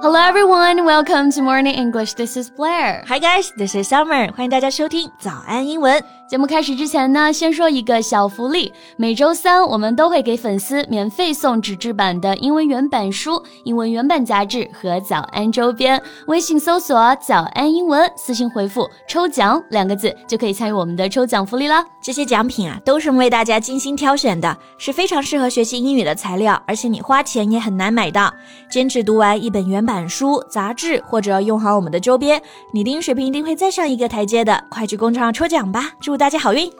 Hello everyone, welcome to Morning English. This is Blair. Hi guys, this is Summer. 欢迎大家收听早安英文。 节目开始之前呢，先说一个小福利。每周三我们都会给粉丝免费送纸质版的英文原版书、英文原版杂志和早安周边。微信搜索“早安英文”，私信回复“抽奖”两个字，就可以参与我们的抽奖福利啦。这些奖品啊，都是为大家精心挑选的，是非常适合学习英语的材料，而且你花钱也很难买到。坚持读完一本原版书、杂志，或者用好我们的周边，你的英语水平一定会再上一个台阶的。快去公众号抽奖吧！祝 大家好运。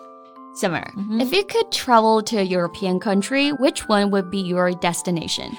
Summer, if you could travel to a European country, which one would be your destination?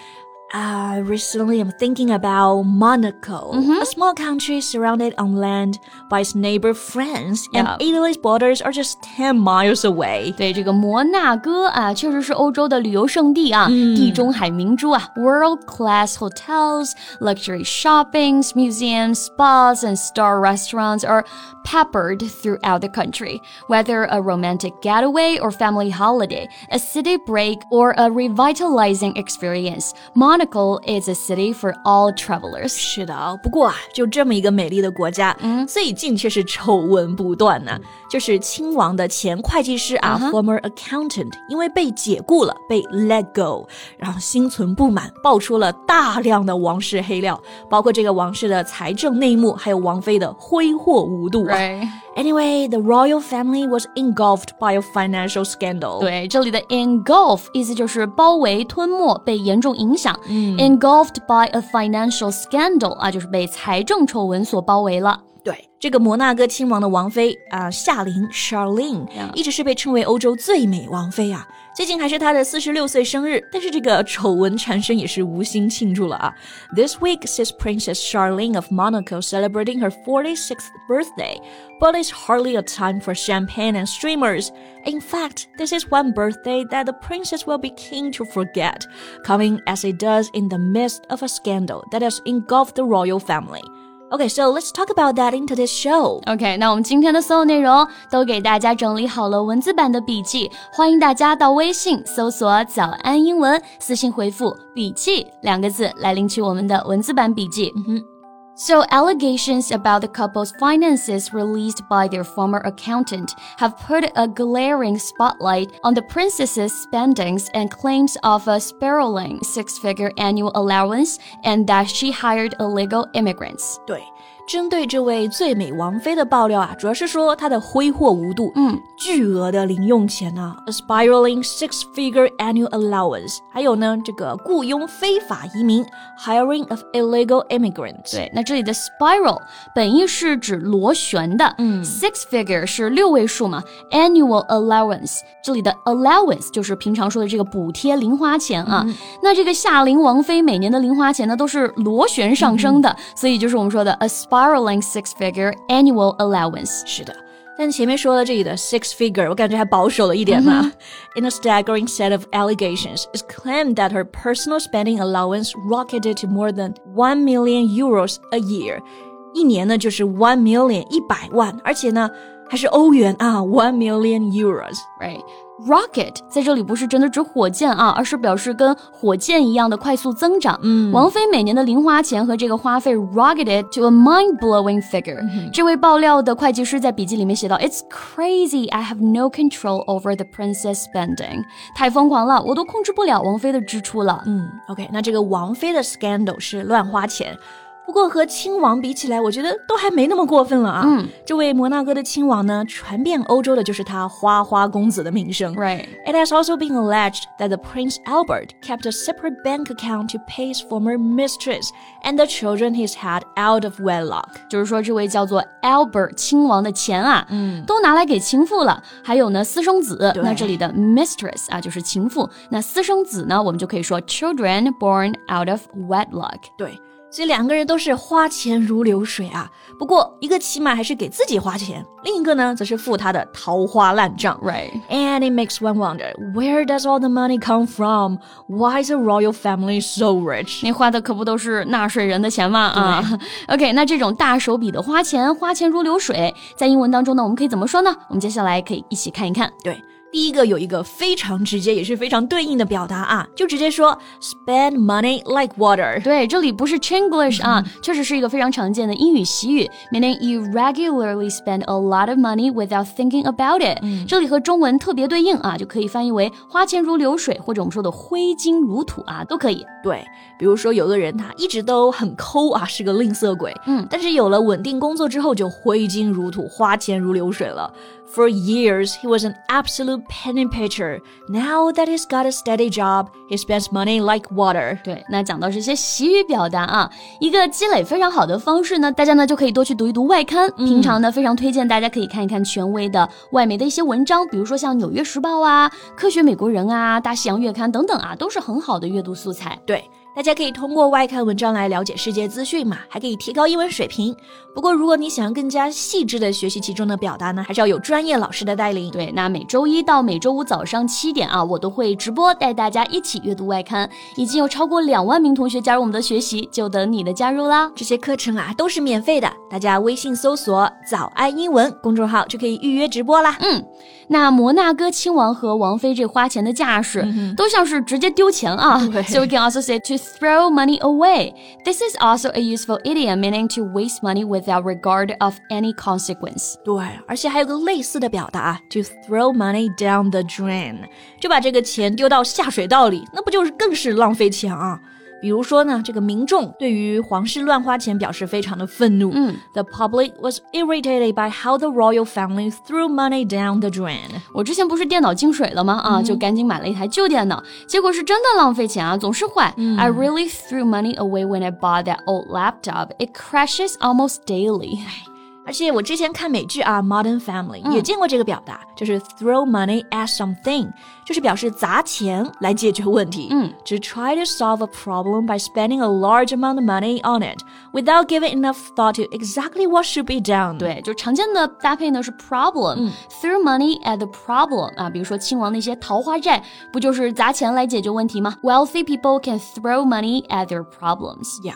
Uh, recently, I'm thinking about Monaco, a small country surrounded on land by its neighbor France, and Yeah. Italy's borders are just 10 miles away. 对这个摩纳哥啊，确实是欧洲的旅游胜地啊，地中海明珠啊，world class hotels, luxury shoppings, museums, spas, and star restaurants are peppered throughout the country. Whether a romantic getaway or family holiday, a city break, or a revitalizing experience, Monaco is a city for all travelers. 是的，不过啊，就这么一个美丽的国家，嗯，最近却是丑闻不断呢。就是亲王的前会计师啊、f o r m e r accountant，因为被解雇了，被 let go，然后心存不满，爆出了大量的王室黑料，包括这个王室的财政内幕，还有王妃的挥霍无度啊。 Right. Anyway, the royal family was engulfed by a financial scandal. 对，这里的 engulf 意思就是包围、吞没、被严重影响。engulfed by a financial scandal 啊，就是被财政丑闻所包围了。对， 这个摩纳哥亲王的王妃啊、夏琳 （Charlene） Yeah. 一直是被称为欧洲最美王妃啊。最近还是她的四十六岁生日，但是这个丑闻缠身也是无心庆祝了啊。This week sees Princess Charlene of Monaco celebrating her 46th birthday, but it's hardly a time for champagne and streamers. In fact, this is one birthday that the princess will be keen to forget, coming as it does in the midst of a scandal that has engulfed the royal family. OK，so let's talk about that in today's show. OK，那我们今天的所有内容都给大家整理好了文字版的笔记，欢迎大家到微信搜索“早安英文”，私信回复“笔记”两个字来领取我们的文字版笔记。So, allegations about the couple's finances released by their former accountant have put a glaring spotlight on the princess's spendings and claims of a spiraling six figure annual allowance and that she hired illegal immigrants. 对，针对这位最美王妃的爆料啊，主要是说她的挥霍无度，嗯，巨额的零用钱呢、a spiraling six-figure annual allowance，还有呢，这个雇佣非法移民，hiring of illegal immigrants。对，那这里的 spiral 本意是指螺旋的，嗯，six figure 是六位数嘛，annual allowance 这里的 allowance 就是平常说的这个补贴零花钱啊。那这个夏琳王妃每年的零花钱呢都是螺旋上升的，所以就是我们说的 a spiraling six figure annual allowance。是的。但前面说的这里的 six figure，我感觉还保守了一点呢。In a staggering set of allegations, it's claimed that her personal spending allowance rocketed to more than one million euros a year，一年呢就是 one million 一百万，而且呢还是欧元啊，one million euros。 Rocket 在这里不是真的指火箭啊，而是表示跟火箭一样的快速增长。嗯，王菲每年的零花钱和这个花费 rocketed to a mind-blowing figure、这位爆料的会计师在笔记里面写道：“It's crazy. I have no control over the princess spending. 太疯狂了，我都控制不了王菲的支出了。”嗯，OK，那这个王菲的 scandal 是乱花钱。不过和亲王比起来，我觉得都还没那么过分了啊。嗯，这位摩纳哥的亲王呢，传遍欧洲的就是他花花公子的名声。 Right. It has also been alleged that the Prince Albert kept a separate bank account to pay his former mistress and the children he's had out of wedlock. 就是说，这位叫做 Albert 亲王的钱啊，嗯，都拿来给情妇了。还有呢，私生子。对那这里的 mistress 啊，就是情妇。那私生子呢，我们就可以说 children born out of wedlock。对， 所以两个人都是花钱如流水啊。不过一个起码还是给自己花钱，另一个呢，则是付他的桃花烂账。Right. And it makes one wonder, where does all the money come from? Why is the royal family so rich? 那花的可不都是纳税人的钱吗？啊，OK，那这种大手笔的花钱，花钱如流水，在英文当中呢，我们可以怎么说呢？我们接下来可以一起看一看。对，第一个有一个非常直接，也是非常对应的表达啊，就直接说 spend money like water。对，这里不是 Chinglish 啊，确实是一个非常常见的英语习语，meaning you regularly spend a lot of money without thinking about it。这里和中文特别对应啊，就可以翻译为花钱如流水，或者我们说的挥金如土啊，都可以。对，比如说有个人他一直都很抠啊，是个吝啬鬼，嗯，但是有了稳定工作之后就挥金如土，花钱如流水了。For years, he was an absolute penny pitcher. Now that he's got a steady job, he spends money like water. 对，那讲到这些习语表达啊，一个积累非常好的方式呢，大家呢就可以多去读一读外刊。平常呢，非常推荐大家可以看一看权威的外媒的一些文章，比如说像《纽约时报》啊、《科学美国人》啊、《大西洋月刊》等等啊，都是很好的阅读素材。对。大家可以通过外刊文章来了解世界资讯嘛，还可以提高英文水平。不过，如果你想要更加细致的学习其中的表达呢，还是要有专业老师的带领。对，那每周一到每周五早上七点啊，我都会直播带大家一起阅读外刊，已经有超过两万名同学加入我们的学习，就等你的加入啦！这些课程啊都是免费的，大家微信搜索“早安英文”公众号就可以预约直播啦。嗯，那摩纳哥亲王和王妃这花钱的架势，都像是直接丢钱啊。So we can also say to throw money away. This is also a useful idiom meaning to waste money without regard of any consequence. 对，而且还有个类似的表达，to throw money down the drain，就把这个钱丢到下水道里，那不就是更是浪费钱啊？ 比如说呢，这个民众对于皇室乱花钱表示非常的愤怒。嗯，The public was irritated by how the royal family threw money down the drain。我之前不是电脑进水了吗？啊，就赶紧买了一台旧电脑，结果是真的浪费钱啊，总是坏。I really threw money away when I bought that old laptop. It crashes almost daily. 而且我之前看美剧啊，《Modern Family》也见过这个表达，就是 throw money at something，就是表示砸钱来解决问题。嗯，to try to solve a problem by spending a large amount of money on it without giving enough thought to exactly what should be done。对，就常见的搭配呢是 problem，throw money at the problem 啊，比如说亲王那些桃花债，不就是砸钱来解决问题吗？Wealthy people can throw money at their problems. Yeah.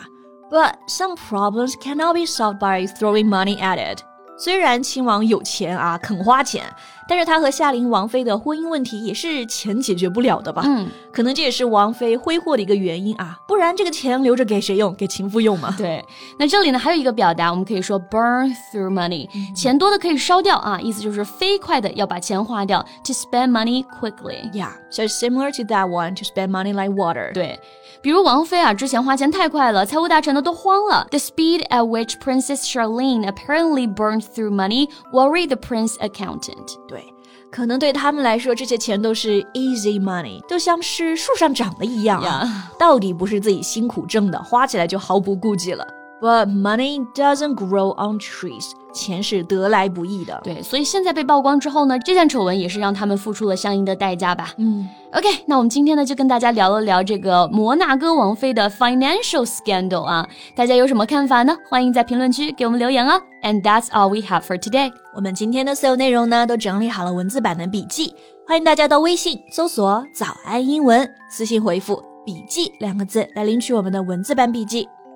But some problems cannot be solved by throwing money at it. 虽然亲王有钱啊，肯花钱， 但是他和夏琳王妃的婚姻问题也是钱解决不了的吧？嗯，可能这也是王妃挥霍的一个原因啊，不然这个钱留着给谁用？给情妇用吗？对，那这里呢还有一个表达，我们可以说 burn through money，钱多的可以烧掉啊，意思就是飞快的要把钱花掉，to spend money quickly。Yeah，so similar to that one，to spend money like water。对。比如王妃啊，之前花钱太快了，财务大臣呢都慌了。The speed at which Princess Charlene apparently burned through money worried the prince accountant。对，可能对他们来说，这些钱都是 easy money，就像是树上长的一样啊，到底不是自己辛苦挣的，花起来就毫不顾忌了。But money doesn't grow on trees. 钱是得来不易的，对，所以现在被曝光之后呢，这件丑闻也是让他们付出了相应的代价吧。嗯，OK，那我们今天呢就跟大家聊了聊这个摩纳哥王妃的 financial scandal 啊，大家有什么看法呢？欢迎在评论区给我们留言哦。And that's all we have for today。我们今天的所有内容呢都整理好了文字版的笔记，欢迎大家到微信搜索“早安英文”，私信回复“笔记”两个字来领取我们的文字版笔记。